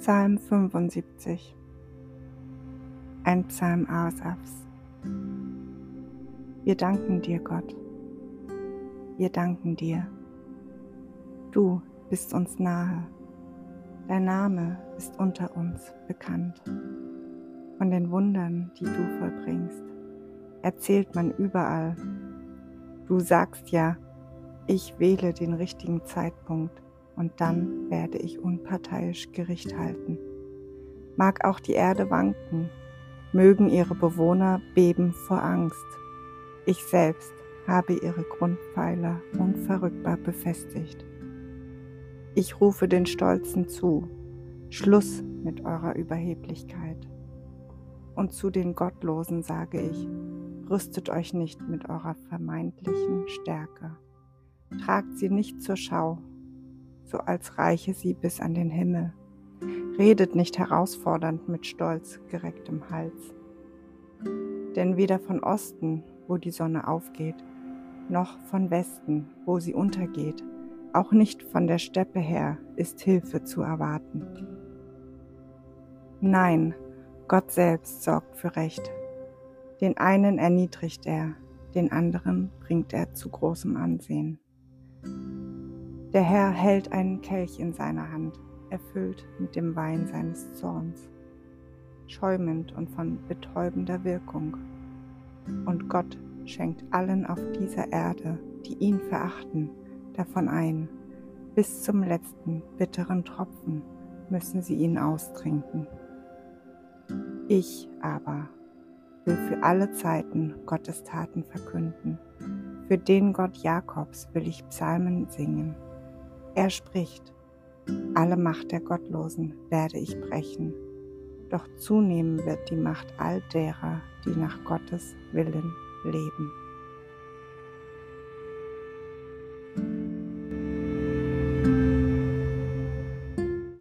Psalm 75 Ein Psalm Asafs Wir danken dir, Gott. Wir danken dir. Du bist uns nahe. Dein Name ist unter uns bekannt. Von den Wundern, die du vollbringst, erzählt man überall. Du sagst ja, ich wähle den richtigen Zeitpunkt und dann werde ich unparteiisch Gericht halten. Mag auch die Erde wanken, mögen ihre Bewohner beben vor Angst. Ich selbst habe ihre Grundpfeiler unverrückbar befestigt. Ich rufe den Stolzen zu, Schluss mit eurer Überheblichkeit. Und zu den Gottlosen sage ich, rüstet euch nicht mit eurer vermeintlichen Stärke. Tragt sie nicht zur Schau, so als reiche sie bis an den Himmel. Redet nicht herausfordernd mit stolz gerecktem Hals. Denn weder von Osten, wo die Sonne aufgeht, noch von Westen, wo sie untergeht, auch nicht von der Steppe her ist Hilfe zu erwarten. Nein, Gott selbst sorgt für Recht. Den einen erniedrigt er, den anderen bringt er zu großem Ansehen. Der Herr hält einen Kelch in seiner Hand, erfüllt mit dem Wein seines Zorns, schäumend und von betäubender Wirkung. Und Gott schenkt allen auf dieser Erde, die ihn verachten, davon ein. Bis zum letzten bitteren Tropfen müssen sie ihn austrinken. Ich aber will für alle Zeiten Gottes Taten verkünden. Für den Gott Jakobs will ich Psalmen singen. Er spricht, alle Macht der Gottlosen werde ich brechen, doch zunehmen wird die Macht all derer, die nach Gottes Willen leben.